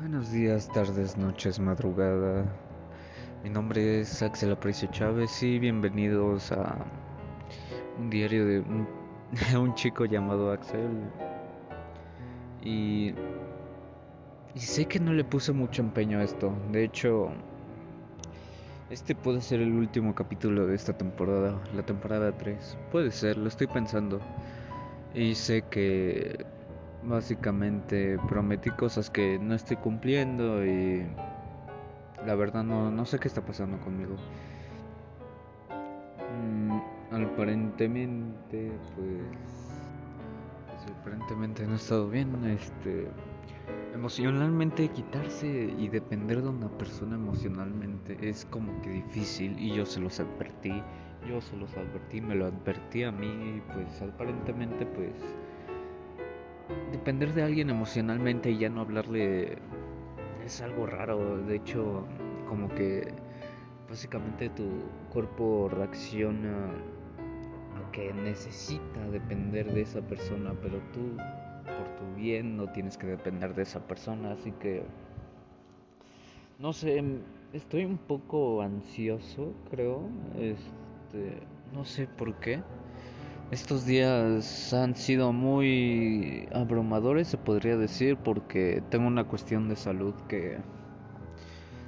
Buenos días, tardes, noches, madrugada. Mi nombre es Axel Aprecio Chávez y bienvenidos a un diario de un, chico llamado Axel. Y, y sé que no le puse mucho empeño a esto. De hecho, este puede ser el último capítulo de esta temporada, la temporada 3. Puede ser, lo estoy pensando. Y sé que básicamente prometí cosas que no estoy cumpliendo y la verdad no, no sé qué está pasando conmigo. Mm, aparentemente, pues, aparentemente no he estado bien. Este, emocionalmente quitarse y depender de una persona emocionalmente es como que difícil y yo se los advertí. Yo se los advertí, me lo advertí a mí, pues aparentemente pues depender de alguien emocionalmente y ya no hablarle es algo raro. De hecho, como que básicamente tu cuerpo reacciona a que necesita depender de esa persona, pero tú por tu bien no tienes que depender de esa persona, así que no sé, estoy un poco ansioso, creo. Este, no sé por qué. Estos días han sido muy abrumadores, se podría decir, porque tengo una cuestión de salud que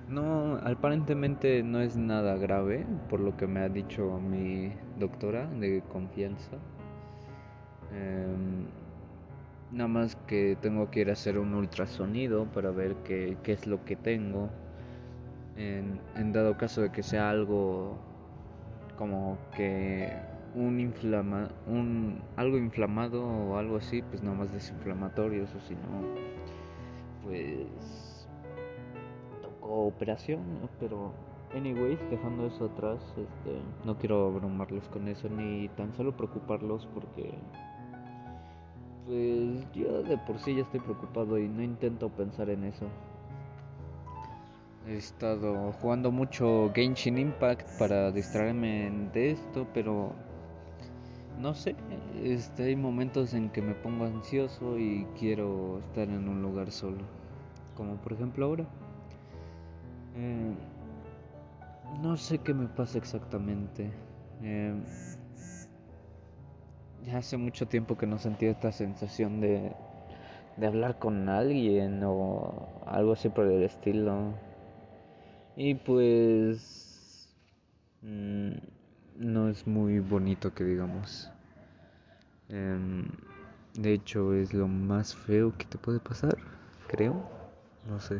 no, aparentemente no es nada grave, por lo que me ha dicho mi doctora de confianza. Em, nada más que tengo que ir a hacer un ultrasonido para ver qué, qué es lo que tengo. En, en dado caso de que sea algo como que un inflama un algo inflamado o algo así pues nada más desinflamatorios o si no pues tocó operación pero anyways dejando eso atrás este no quiero abrumarlos con eso ni tan solo preocuparlos porque pues yo de por sí ya estoy preocupado y no intento pensar en eso. He estado jugando mucho Genshin Impact para distraerme de esto, pero no sé, este, hay momentos en que me pongo ansioso y quiero estar en un lugar solo, como por ejemplo ahora. Eh, no sé qué me pasa exactamente. Eh, ya hace mucho tiempo que no sentía esta sensación de, de hablar con alguien o algo así por el estilo. Y pues... Mmm, no es muy bonito que digamos. Em, de hecho, es lo más feo que te puede pasar, creo. No sé.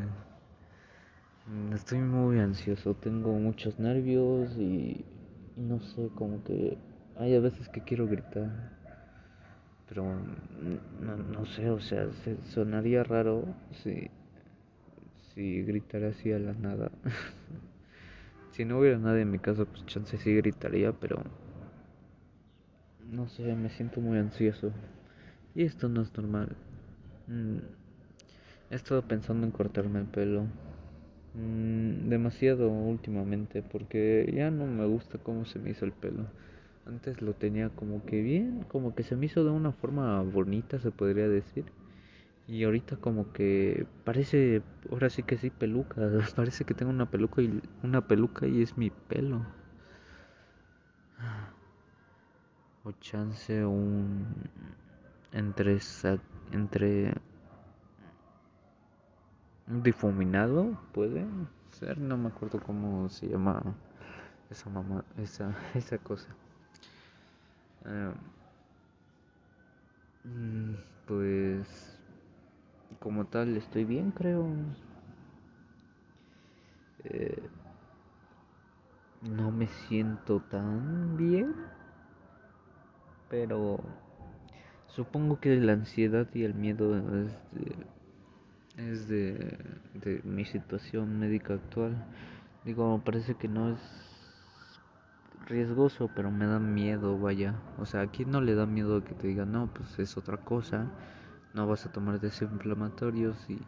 Mm, estoy muy ansioso, tengo muchos nervios y, no sé, como que hay a veces que quiero gritar. Pero no, no sé, o sea, sonaría raro si, si gritara así a la nada. Si no hubiera nadie en mi casa, pues chance sí gritaría, pero no sé, me siento muy ansioso. Y esto no es normal. Mm, he estado pensando en cortarme el pelo. Mm, demasiado últimamente porque ya no me gusta cómo se me hizo el pelo. Antes lo tenía como que bien, como que se me hizo de una forma bonita, se podría decir. Y ahorita como que parece, ahora sí que sí peluca, parece que tengo una peluca y una peluca y es mi pelo. O chance un entre entre difuminado puede ser, no me acuerdo cómo se llama esa mamá, esa esa cosa. Uh, pues como tal estoy bien, creo. Eh, no me siento tan bien, pero supongo que la ansiedad y el miedo es de, es de, de mi situación médica actual. Digo, parece que no es riesgoso, pero me da miedo, vaya. O sea, aquí no le da miedo que te digan, no, pues es otra cosa no vas a tomar desinflamatorios y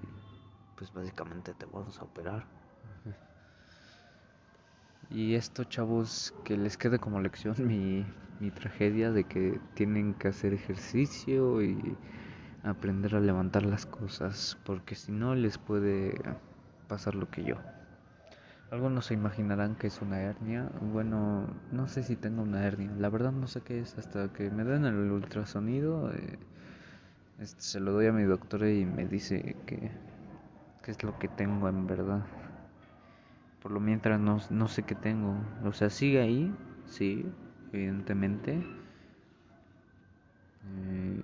pues básicamente te vamos a operar. Y esto, chavos, que les quede como lección mi, mi tragedia de que tienen que hacer ejercicio y aprender a levantar las cosas, porque si no les puede pasar lo que yo. Algunos se imaginarán que es una hernia. Bueno, no sé si tengo una hernia. La verdad no sé qué es hasta que me den el ultrasonido. Eh, este, se lo doy a mi doctor y me dice que, qué es lo que tengo en verdad. Por lo mientras no, no sé qué tengo. O sea, sigue ahí, sí, evidentemente. Eh,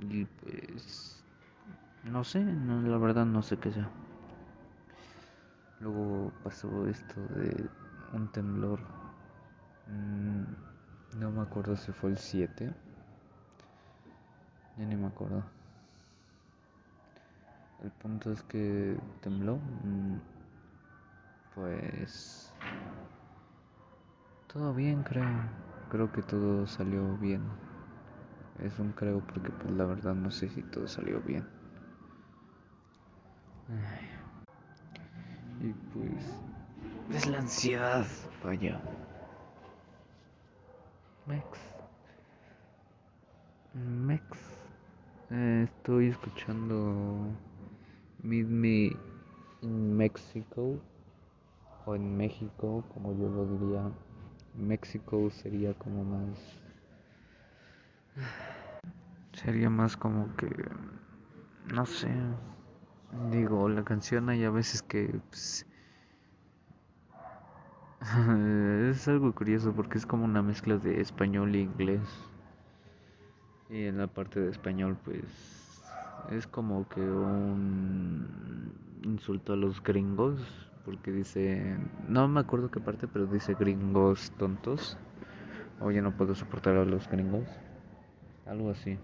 y pues no sé, la verdad no sé qué sea. Luego pasó esto de un temblor. Mm, no me acuerdo si fue el 7. Ya ni me acuerdo. El punto es que tembló. Mm, pues... Todo bien, creo. Creo que todo salió bien. Es un creo porque pues la verdad no sé si todo salió bien. Y pues es la ansiedad, vaya. Mex. Mex. Eh, estoy escuchando Meet Me in Mexico o en México, como yo lo diría. México sería como más. Sería más como que. No sé. Digo, la canción hay a veces que pues, es algo curioso porque es como una mezcla de español e inglés. Y en la parte de español pues es como que un insulto a los gringos porque dice, no me acuerdo qué parte, pero dice gringos tontos. O ya no puedo soportar a los gringos. Algo así.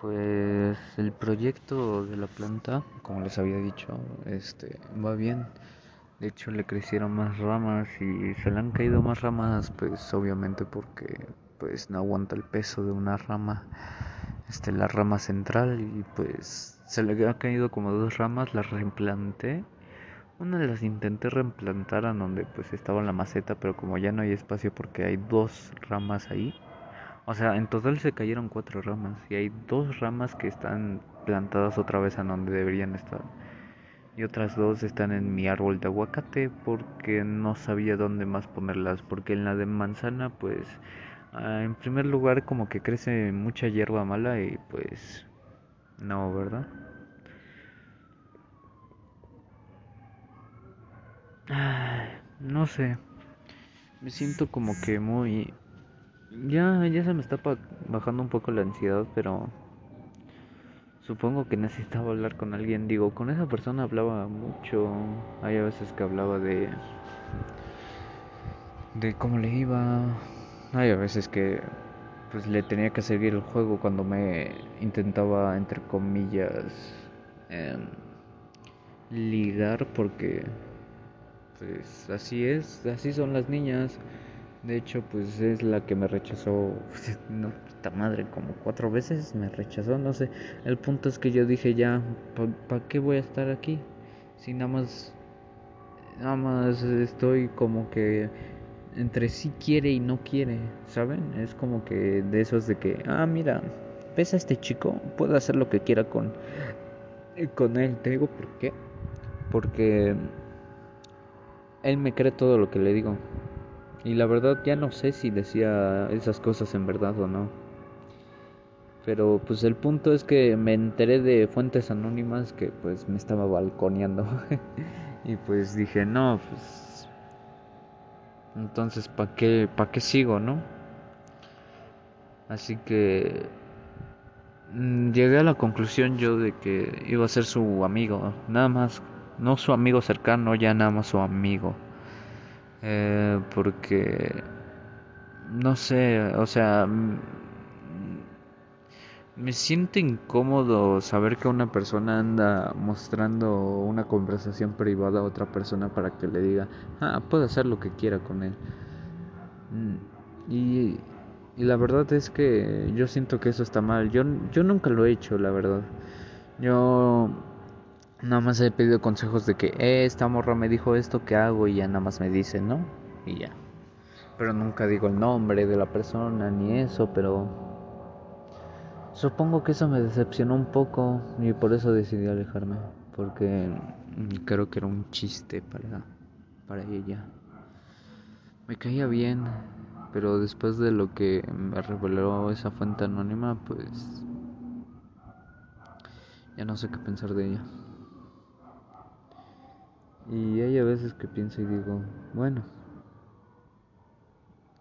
Pues el proyecto de la planta, como les había dicho, este va bien. De hecho le crecieron más ramas y se le han caído más ramas, pues obviamente porque pues no aguanta el peso de una rama, este la rama central y pues se le ha caído como dos ramas, las reimplanté. Una las intenté reimplantar a donde pues estaba la maceta, pero como ya no hay espacio porque hay dos ramas ahí, o sea, en total se cayeron cuatro ramas y hay dos ramas que están plantadas otra vez a donde deberían estar. Y otras dos están en mi árbol de aguacate porque no sabía dónde más ponerlas. Porque en la de manzana, pues, ah, en primer lugar como que crece mucha hierba mala y pues, no, ¿verdad? no sé. Me siento como que muy ya, ya se me está bajando un poco la ansiedad, pero supongo que necesitaba hablar con alguien. Digo, con esa persona hablaba mucho. Hay a veces que hablaba de de cómo le iba. Hay a veces que pues le tenía que seguir el juego cuando me intentaba entre comillas em, ligar porque pues así es, así son las niñas. De hecho, pues es la que me rechazó, no, madre, como cuatro veces me rechazó, no sé. El punto es que yo dije ya, ¿para qué voy a estar aquí? Si nada más, nada más estoy como que entre sí quiere y no quiere, ¿saben? Es como que de esos de que, ah, mira, ves a este chico, puedo hacer lo que quiera con, con él. Te digo por qué. Porque él me cree todo lo que le digo. Y la verdad ya no sé si decía esas cosas en verdad o no. Pero pues el punto es que me enteré de fuentes anónimas que pues me estaba balconeando. y pues dije, no, pues... Entonces, ¿para qué, pa qué sigo, no? Así que... Mm, llegué a la conclusión yo de que iba a ser su amigo. Nada más. No su amigo cercano, ya nada más su amigo. Eh, porque no sé, o sea, me siento incómodo saber que una persona anda mostrando una conversación privada a otra persona para que le diga, ah, puede hacer lo que quiera con él. Mm, y, y la verdad es que yo siento que eso está mal. Yo, yo nunca lo he hecho, la verdad. Yo Nada más he pedido consejos de que, eh, esta morra me dijo esto, ¿qué hago? Y ya nada más me dice, ¿no? Y ya. pero nunca digo el nombre de la persona ni eso, pero supongo que eso me decepcionó un poco y por eso decidí alejarme, porque creo que era un chiste para, para ella. Me caía bien, pero después de lo que me reveló esa fuente anónima, pues ya no sé qué pensar de ella. Y hay a veces que pienso y digo, bueno,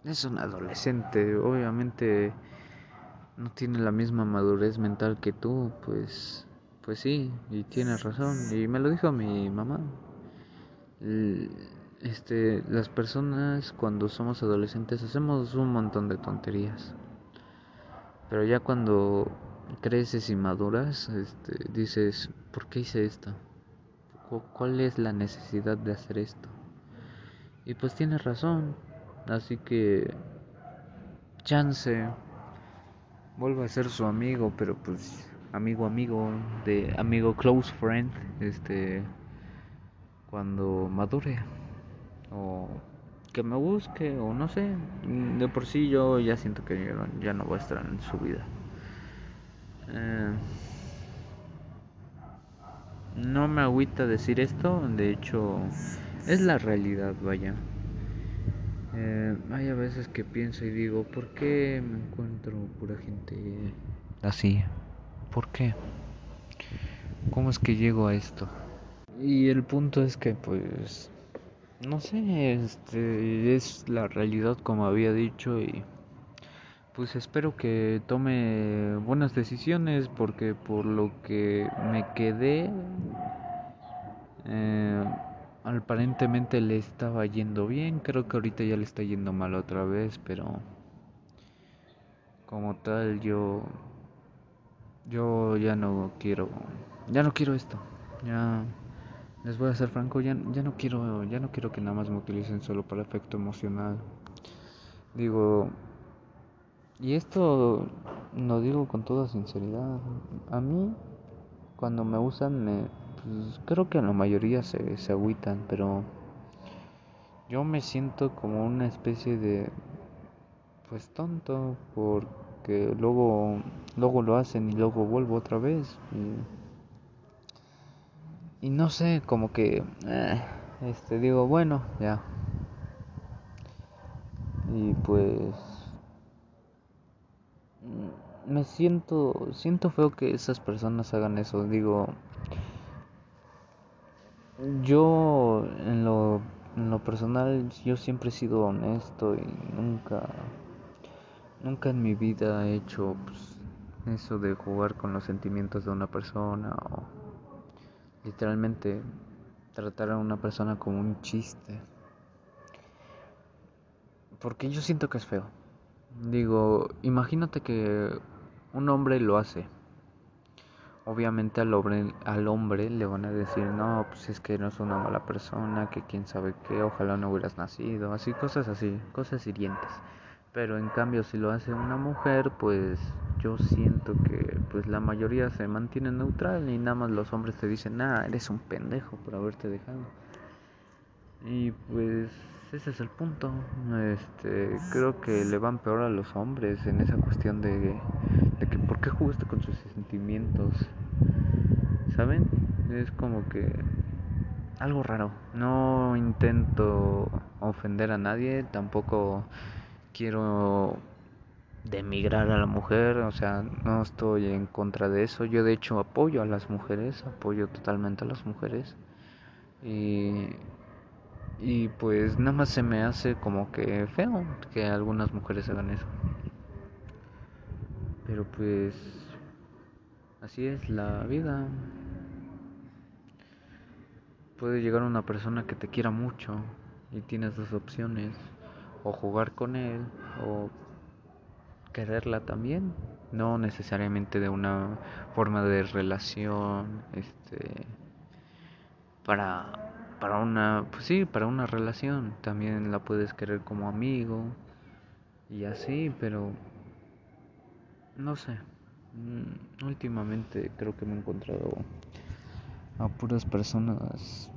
es un adolescente, obviamente no tiene la misma madurez mental que tú, pues pues sí, y tienes razón, y me lo dijo mi mamá. Este, las personas cuando somos adolescentes hacemos un montón de tonterías. Pero ya cuando creces y maduras, este, dices, ¿por qué hice esto? ¿Cuál es la necesidad de hacer esto? Y pues tienes razón, Así que chance vuelve a ser su amigo, pero pues amigo amigo de amigo close friend, este cuando madure o que me busque o no sé, de por sí yo ya siento que ya no voy a estar en su vida. Eh, no me agüita decir esto, de hecho es la realidad, vaya. Eh, hay a veces que pienso y digo, ¿por qué me encuentro pura gente así? ¿Por qué? ¿Cómo es que llego a esto? Y el punto es que pues no sé, este es la realidad como había dicho y pues espero que tome buenas decisiones porque por lo que me quedé eh, aparentemente le estaba yendo bien, creo que ahorita ya le está yendo mal otra vez, pero como tal yo yo ya no quiero ya no quiero esto. Ya les voy a ser franco, ya, ya no quiero ya no quiero que nada más me utilicen solo para efecto emocional. Digo, y esto lo digo con toda sinceridad. A mí cuando me usan me pues creo que la mayoría se, se agüitan, pero yo me siento como una especie de pues tonto porque luego luego lo hacen y luego vuelvo otra vez y, no sé como que eh, este digo bueno ya. Y pues me siento siento feo que esas personas hagan eso digo yo en lo, en lo personal yo siempre he sido honesto y nunca nunca en mi vida he hecho pues, eso de jugar con los sentimientos de una persona o literalmente tratar a una persona como un chiste. Porque yo siento que es feo. Digo imagínate que un hombre lo hace obviamente al hombre, al hombre le van a decir, no, pues es que no es una mala persona, que quién sabe qué, ojalá no hubieras nacido, así, cosas así, cosas hirientes. Pero en cambio si lo hace una mujer, pues yo siento que pues la mayoría se mantiene neutral y nada más los hombres te dicen, ah, eres un pendejo por haberte dejado. Y pues ese es el punto. Este, creo que le van peor a los hombres en esa cuestión de, de que por qué jugaste con sus sentimientos. ¿Saben? Es como que algo raro. No intento ofender a nadie, tampoco quiero demigrar a la mujer, o sea, no estoy en contra de eso. Yo de hecho apoyo a las mujeres, apoyo totalmente a las mujeres. Y y pues nada más se me hace como que feo que algunas mujeres hagan eso. Pero pues así es la vida. Puede llegar una persona que te quiera mucho y tienes dos opciones. O jugar con él o quererla también. No necesariamente de una forma de relación este para para una, pues sí, para una relación. También la puedes querer como amigo y así, pero no sé. Mm, últimamente creo que me he encontrado a puras personas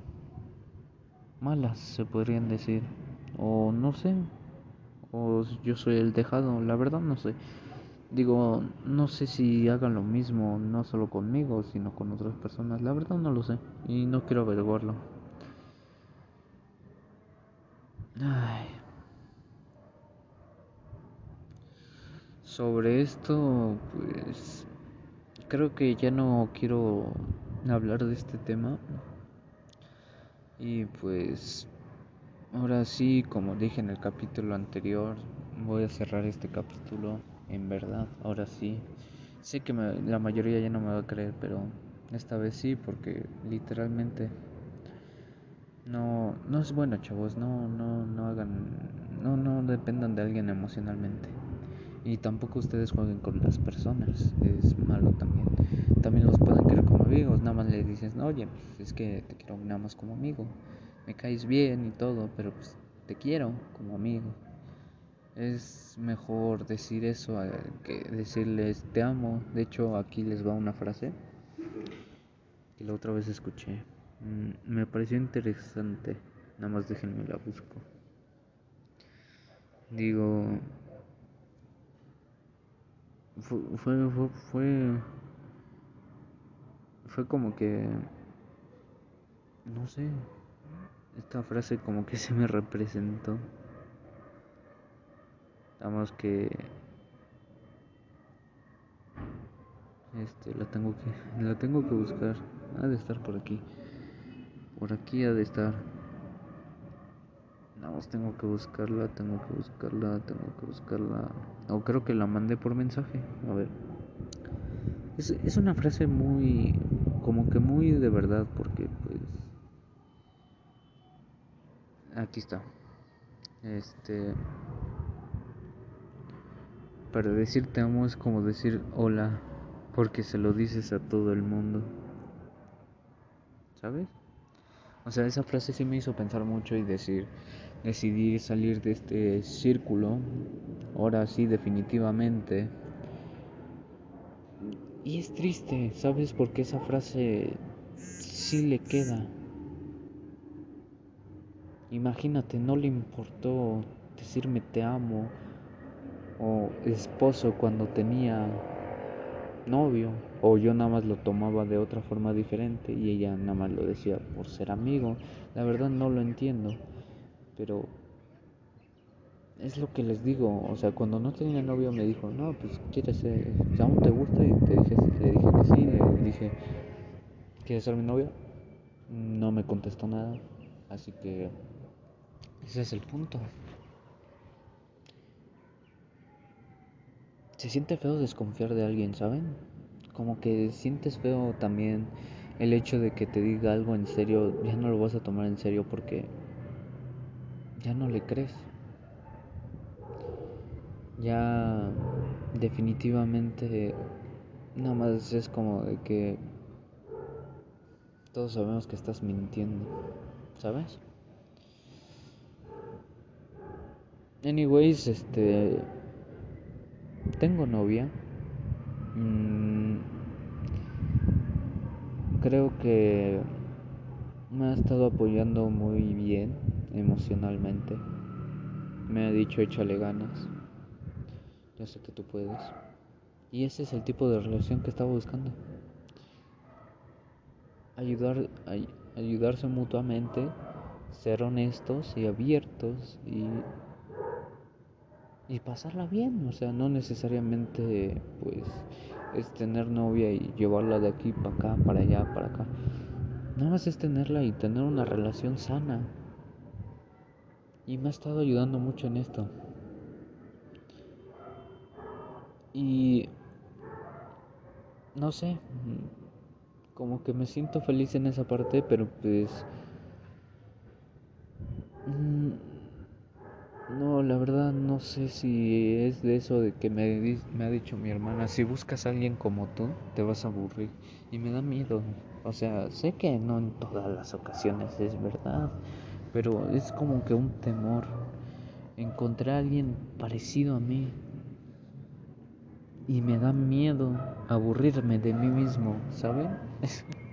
malas, se podrían decir. O no sé, o yo soy el dejado, la verdad no sé. Digo, no sé si hagan lo mismo, no solo conmigo, sino con otras personas. La verdad no lo sé y no quiero averiguarlo. Ay. Sobre esto, pues creo que ya no quiero hablar de este tema. Y pues ahora sí, como dije en el capítulo anterior, voy a cerrar este capítulo. En verdad, ahora sí. Sé que la mayoría ya no me va a creer, pero esta vez sí, porque literalmente no, no es bueno, chavos. No, no, no hagan, no, no dependan de alguien emocionalmente. Y tampoco ustedes jueguen con las personas, es malo también. También los pueden querer como amigos, nada más le dices, no, oye, pues es que te quiero nada más como amigo. Me caes bien y todo, pero pues te quiero como amigo. Es mejor decir eso que decirles te amo. De hecho, aquí les va una frase que la otra vez escuché. Mm, me pareció interesante. Nada más déjenme la busco. Digo, fue, fue, fue, fue, como que, no sé, esta frase como que se me representó. Nada que este la tengo que la tengo que buscar. Ha de estar por aquí. Por aquí ha de estar. No, tengo que buscarla, tengo que buscarla, tengo que buscarla. O creo que la mandé por mensaje. A ver. Es, es una frase muy. Como que muy de verdad, porque pues. Aquí está. Este. Para decir te amo es como decir hola, porque se lo dices a todo el mundo. ¿Sabes? O sea, esa frase sí me hizo pensar mucho y decir, decidí salir de este círculo, ahora sí definitivamente. Y es triste, ¿sabes? Porque esa frase sí le queda. Imagínate, no le importó decirme te amo o esposo cuando tenía novio o yo nada más lo tomaba de otra forma diferente y ella nada más lo decía por ser amigo. La verdad no lo entiendo, pero es lo que les digo, o sea, cuando no tenía novio me dijo, no, pues quieres, ser, aún te gusta y te dije, le dije que sí, le dije, ¿quieres ser mi novia? No me contestó nada, así que ese es el punto. se siente feo desconfiar de alguien, ¿saben? Como que sientes feo también el hecho de que te diga algo en serio, ya no lo vas a tomar en serio porque ya no le crees. Ya definitivamente nada más es como de que todos sabemos que estás mintiendo, ¿sabes? Anyways, este tengo novia. Mm, creo que me ha estado apoyando muy bien emocionalmente. Me ha dicho échale ganas. Yo sé que tú puedes. Y ese es el tipo de relación que estaba buscando. Ayudar, ayudarse mutuamente, ser honestos y abiertos y y pasarla bien, o sea, no necesariamente pues es tener novia y llevarla de aquí para acá, para allá, para acá. Nada más es tenerla y tener una relación sana. Y me ha estado ayudando mucho en esto. Y no sé, como que me siento feliz en esa parte, pero pues mm, no, la verdad no sé si es de eso de que me, ha dicho mi hermana, si buscas a alguien como tú, te vas a aburrir. Y me da miedo. O sea, sé que no en todas las ocasiones es verdad, pero es como que un temor. Encontrar a alguien parecido a mí. Y me da miedo aburrirme de mí mismo, ¿saben?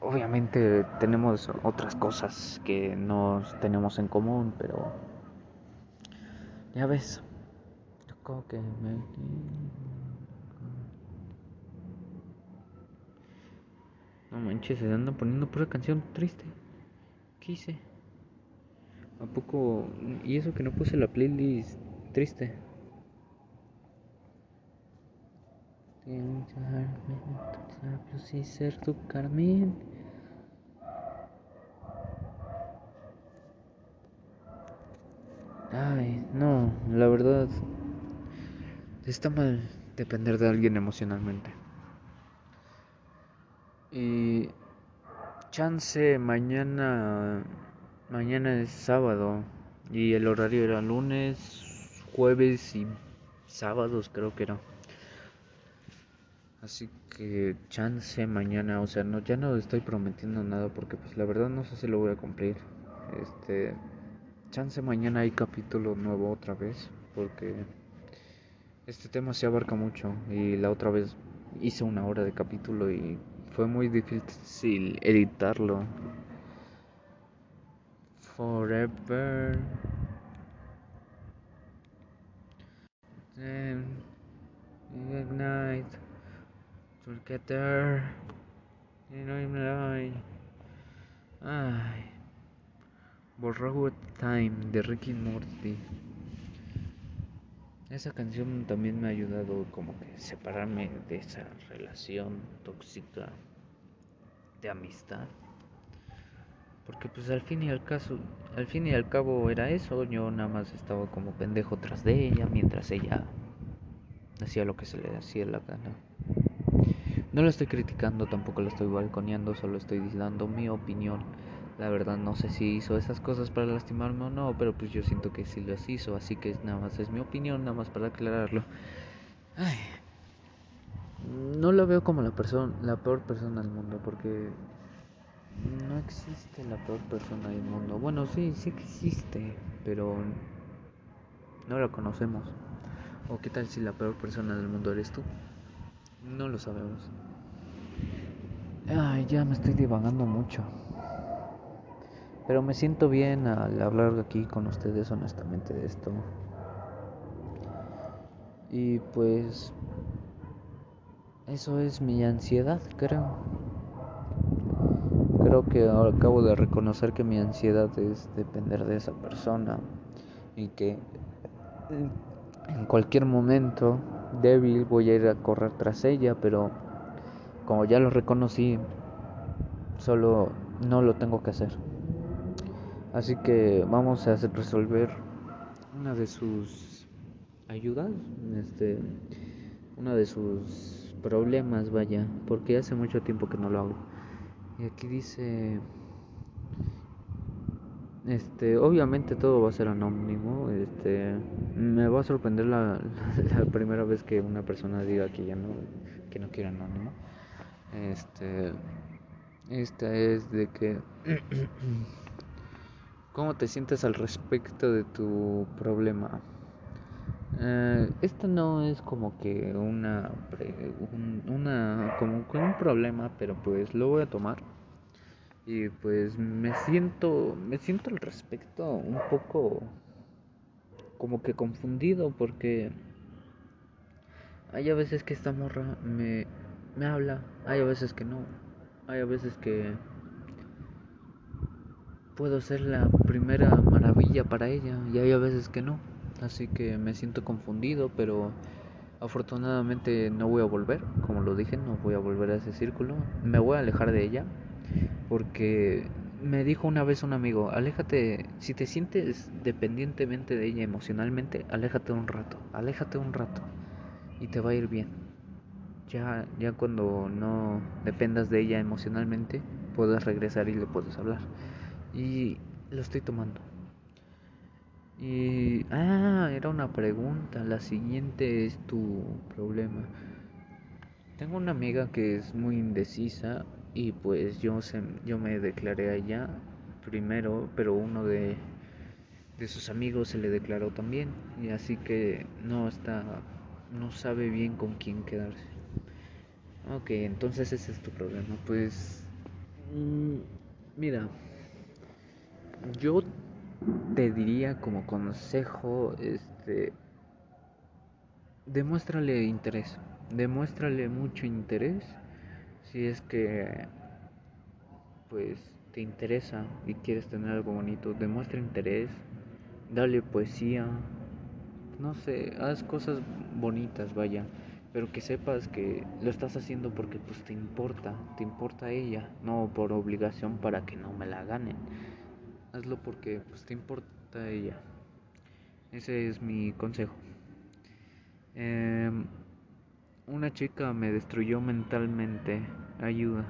obviamente tenemos otras cosas que no tenemos en común, pero Ya ves. Tocó que me... No manches, se andan poniendo pura canción triste. ¿Qué hice? ¿A poco? Y eso que no puse la playlist triste. y ser tu Carmen. Ay, no, la verdad está mal depender de alguien emocionalmente. Y chance mañana mañana es sábado y el horario era lunes, jueves y sábados creo que era. Así que chance mañana, o sea, no ya no estoy prometiendo nada porque pues la verdad no sé si lo voy a cumplir. Este chance mañana hay capítulo nuevo otra vez porque este tema se abarca mucho y la otra vez hice una hora de capítulo y fue muy difícil editarlo. Forever. Ignite together. Ay. Borrowed Time de Ricky Morty. Esa canción también me ha ayudado como que separarme de esa relación tóxica de amistad. Porque pues al fin y al caso, al fin y al cabo era eso, yo nada más estaba como pendejo tras de ella mientras ella hacía lo que se le hacía la gana. No la estoy criticando, tampoco la estoy balconeando, solo estoy dando mi opinión la verdad no sé si hizo esas cosas para lastimarme o no, pero pues yo siento que sí las hizo, así que nada más es mi opinión, nada más para aclararlo. Ay, no la veo como la persona, la peor persona del mundo, porque no existe la peor persona del mundo. Bueno, sí, sí existe, pero no la conocemos. ¿O qué tal si la peor persona del mundo eres tú? No lo sabemos. Ay, ya me estoy divagando mucho. Pero me siento bien al hablar aquí con ustedes honestamente de esto. Y pues eso es mi ansiedad, creo. Creo que acabo de reconocer que mi ansiedad es depender de esa persona y que en cualquier momento débil voy a ir a correr tras ella, pero como ya lo reconocí, solo no lo tengo que hacer. Así que vamos a resolver una de sus ayudas, este, una de sus problemas, vaya, porque hace mucho tiempo que no lo hago. Y aquí dice, este, obviamente todo va a ser anónimo, este, me va a sorprender la, la primera vez que una persona diga que ya no, que no quiere anónimo. Este, esta es de que ¿Cómo te sientes al respecto de tu problema? Eh, no es como que una, una como que un problema, pero pues lo voy a tomar. Y pues me siento, me siento al respecto un poco como que confundido porque hay a veces que esta morra me, me habla, hay a veces que no, hay a veces que puedo ser la primera maravilla para ella y hay a veces que no. Así que me siento confundido, pero afortunadamente no voy a volver, como lo dije, no voy a volver a ese círculo. Me voy a alejar de ella porque me dijo una vez un amigo, aléjate, si te sientes dependientemente de ella emocionalmente, aléjate un rato, aléjate un rato y te va a ir bien. Ya, ya cuando no dependas de ella emocionalmente, puedes regresar y le puedes hablar y lo estoy tomando. Y, ah, era una pregunta. La siguiente es tu problema. Tengo una amiga que es muy indecisa y pues yo, se, yo me declaré a ella primero, pero uno de, de sus amigos se le declaró también. Y así que no está, no sabe bien con quién quedarse. Ok, entonces ese es tu problema. Pues, mm, mira yo te diría como consejo, este, demuéstrale interés, demuéstrale mucho interés si es que pues te interesa y quieres tener algo bonito, demuestra interés, dale poesía, no sé, haz cosas bonitas, vaya, pero que sepas que lo estás haciendo porque pues te importa, te importa ella, no por obligación para que no me la ganen. Hazlo porque pues te importa ella. Ese es mi consejo. Em, una chica me destruyó mentalmente. Ayuda.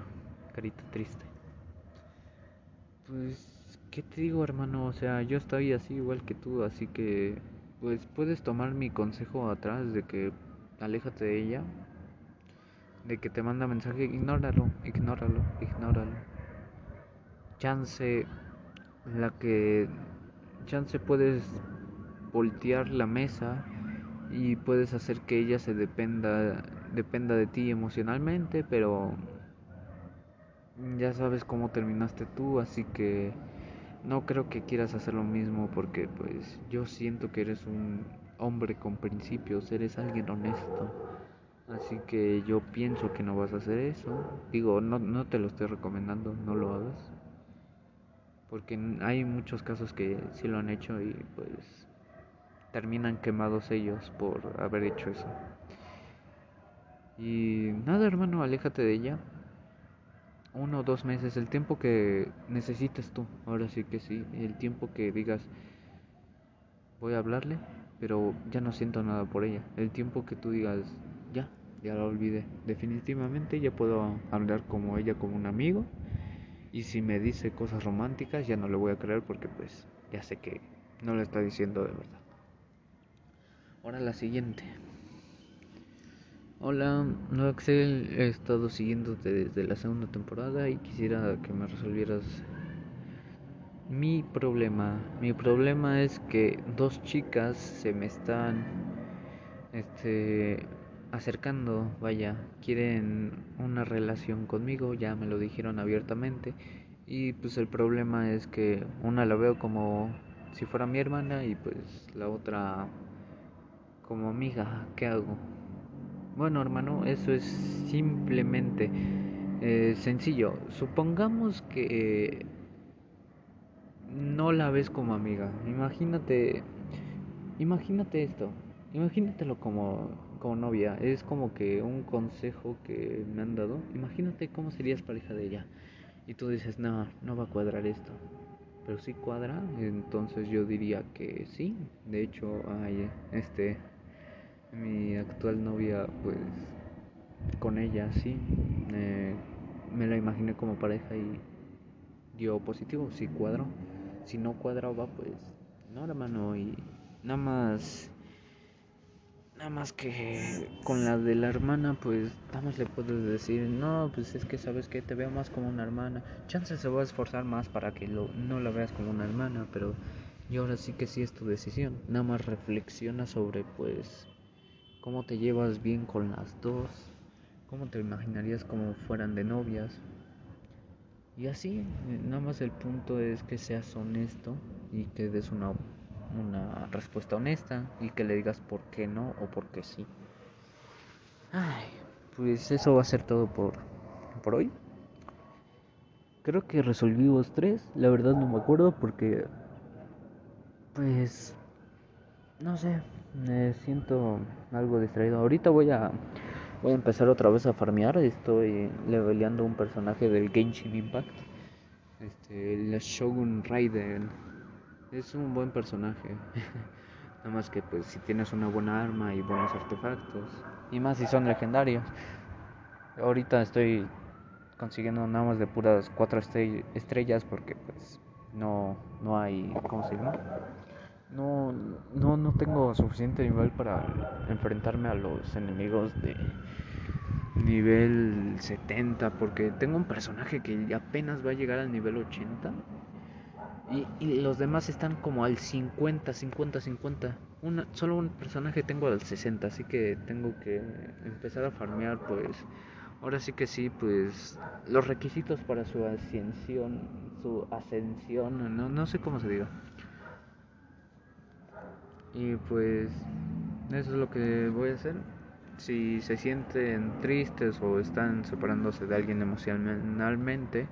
Carita triste. Pues, ¿qué te digo, hermano? O sea, yo estoy así igual que tú, así que, pues, puedes tomar mi consejo atrás de que aléjate de ella, de que te manda mensaje, ignóralo, ignóralo, ignóralo. Chance, la que, chance puedes voltear la mesa y puedes hacer que ella se dependa dependa de ti emocionalmente, pero ya sabes cómo terminaste tú, así que no creo que quieras hacer lo mismo porque pues yo siento que eres un hombre con principios, eres alguien honesto. Así que yo pienso que no vas a hacer eso. Digo, no, no te lo estoy recomendando, no lo hagas. Porque hay muchos casos que sí lo han hecho y pues terminan quemados ellos por haber hecho eso. Y nada, hermano, aléjate de ella. Uno o dos meses, el tiempo que necesites tú. Ahora sí que sí, el tiempo que digas, voy a hablarle, pero ya no siento nada por ella. El tiempo que tú digas, ya, ya la olvidé. Definitivamente ya puedo hablar como ella, como un amigo. Y si me dice cosas románticas, ya no le voy a creer porque pues ya sé que no lo está diciendo de verdad. Ahora la siguiente. Hola, no Axel, he estado siguiéndote desde la segunda temporada y quisiera que me resolvieras mi problema. Mi problema es que dos chicas se me están este acercando, vaya, quieren una relación conmigo, ya me lo dijeron abiertamente y pues el problema es que una la veo como si fuera mi hermana y pues la otra como amiga, ¿qué hago? Bueno, hermano, eso es simplemente eh, sencillo. Supongamos que no la ves como amiga. Imagínate, imagínate esto. Imagínatelo como, como novia. Es como que un consejo que me han dado. Imagínate cómo serías pareja de ella. Y tú dices, no, no va a cuadrar esto. Pero si cuadra, entonces yo diría que sí. De hecho, hay este mi actual novia, pues con ella sí, me la imaginé como pareja y dio positivo, si cuadró. Si no cuadraba, pues no, hermano, y nada más. Nada más que con la de la hermana, pues nada más le puedes decir, no, pues es que sabes que te veo más como una hermana. Chance se va a esforzar más para que lo, no la veas como una hermana, pero yo ahora sí que sí es tu decisión. Nada más reflexiona sobre, pues, cómo te llevas bien con las dos, cómo te imaginarías como fueran de novias. Y así, nada más el punto es que seas honesto y que des una, una respuesta honesta y que le digas por qué no o por qué sí. Ay, pues eso va a ser todo por, por hoy. Creo que resolví los tres, la verdad no me acuerdo porque, pues, no sé, me siento algo distraído. Ahorita voy a voy a empezar otra vez a farmear. Estoy leveleando un personaje del Genshin Impact. Este, el Shogun Raiden. Es un buen personaje. Nada más que pues si tienes una buena arma y buenos artefactos. Y más si son legendarios. Ahorita estoy consiguiendo nada más de puras cuatro estrellas porque pues no, no hay, ¿cómo se llama? no, no, no tengo suficiente nivel para enfrentarme a los enemigos de nivel 70 porque tengo un personaje que apenas va a llegar al nivel 80 y, y los demás están como al 50, 50, 50. Una, solo un personaje tengo al 60, así que tengo que empezar a farmear pues ahora sí que sí, pues los requisitos para su ascensión, su ascensión, no, no sé cómo se diga Y pues eso es lo que voy a hacer. Si se sienten tristes o están separándose de alguien emocionalmente,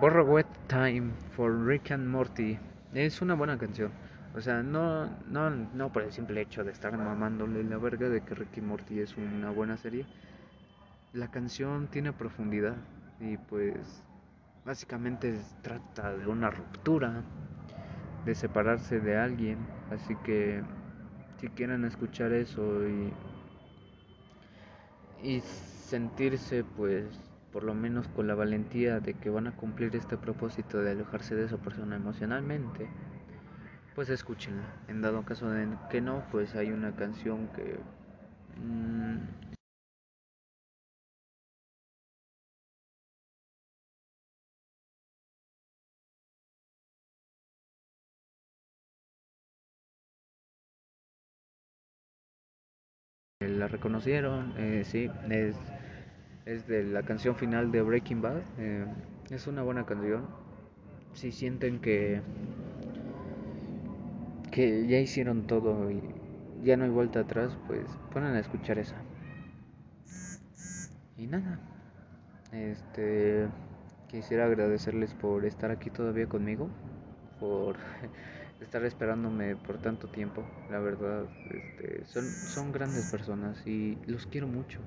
Borro Wet Time for Rick and Morty es una buena canción. O sea, no, no, no por el simple hecho de estar mamándole la verga de que Rick y Morty es una buena serie. La canción tiene profundidad y pues básicamente trata de una ruptura, de separarse de alguien. Así que si quieren escuchar eso y, y sentirse pues por lo menos con la valentía de que van a cumplir este propósito de alejarse de esa persona emocionalmente, pues escúchenla. En dado caso de que no, pues hay una canción que mmm, la reconocieron, eh, sí, es, es de la canción final de Breaking Bad, eh, es una buena canción. Si sienten que que ya hicieron todo y ya no hay vuelta atrás, pues ponen a escuchar esa. Y nada, este quisiera agradecerles por estar aquí todavía conmigo, por estar esperándome por tanto tiempo. La verdad, este, son, son grandes personas y los quiero mucho.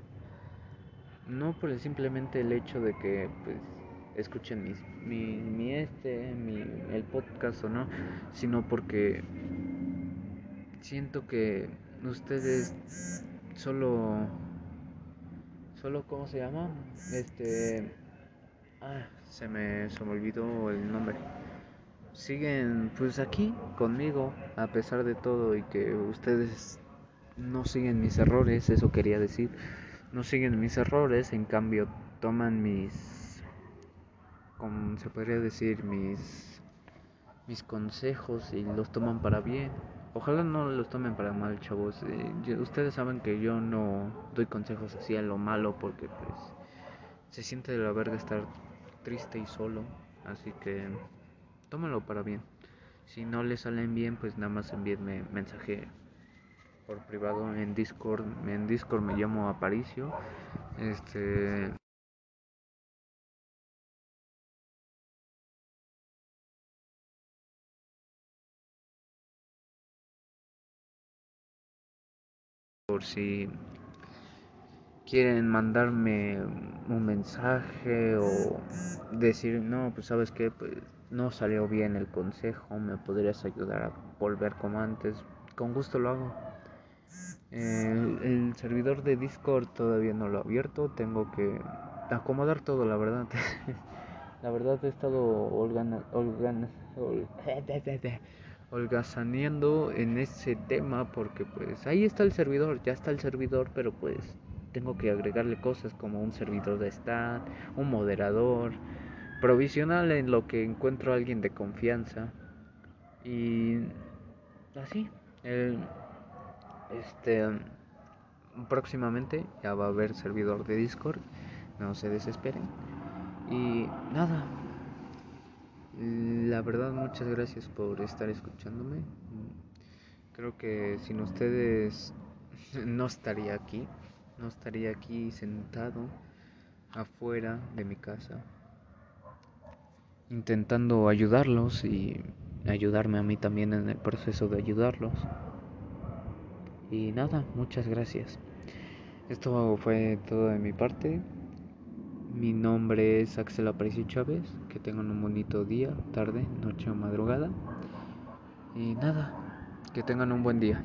No por simplemente el hecho de que pues escuchen mis, mi, mi este, mi, el podcast o no, sino porque siento que ustedes solo, solo, ¿cómo se llama? Este, ah, se me, se me olvidó el nombre. Siguen pues aquí conmigo a pesar de todo y que ustedes no siguen mis errores, eso quería decir, no siguen mis errores, en cambio toman mis, como se podría decir, mis, mis consejos y los toman para bien. Ojalá no los tomen para mal, chavos. Eh, ustedes saben que yo no doy consejos así a lo malo porque pues se siente de la verga estar triste y solo. Así que tómalo para bien. Si no le salen bien, pues nada más envíenme mensaje por privado en Discord. En Discord me llamo Aparicio. Este por si quieren mandarme un mensaje o decir, no, pues sabes que pues no salió bien el consejo, me podrías ayudar a volver como antes, con gusto lo hago. El servidor de Discord todavía no lo he abierto, tengo que acomodar todo, la verdad. la verdad he estado holgazaneando en ese tema porque pues ahí está el servidor, ya está el servidor, pero pues tengo que agregarle cosas como un servidor de stat, un moderador, provisional en lo que encuentro a alguien de confianza y así, el, este próximamente ya va a haber servidor de Discord, no se desesperen y nada, la verdad, muchas gracias por estar escuchándome. Creo que sin ustedes no estaría aquí. No estaría aquí sentado afuera de mi casa. Intentando ayudarlos y ayudarme a mí también en el proceso de ayudarlos. Y nada, muchas gracias. Esto fue todo de mi parte. Mi nombre es Axel Aparicio Chávez. Que tengan un bonito día, tarde, noche o madrugada. Y nada, que tengan un buen día.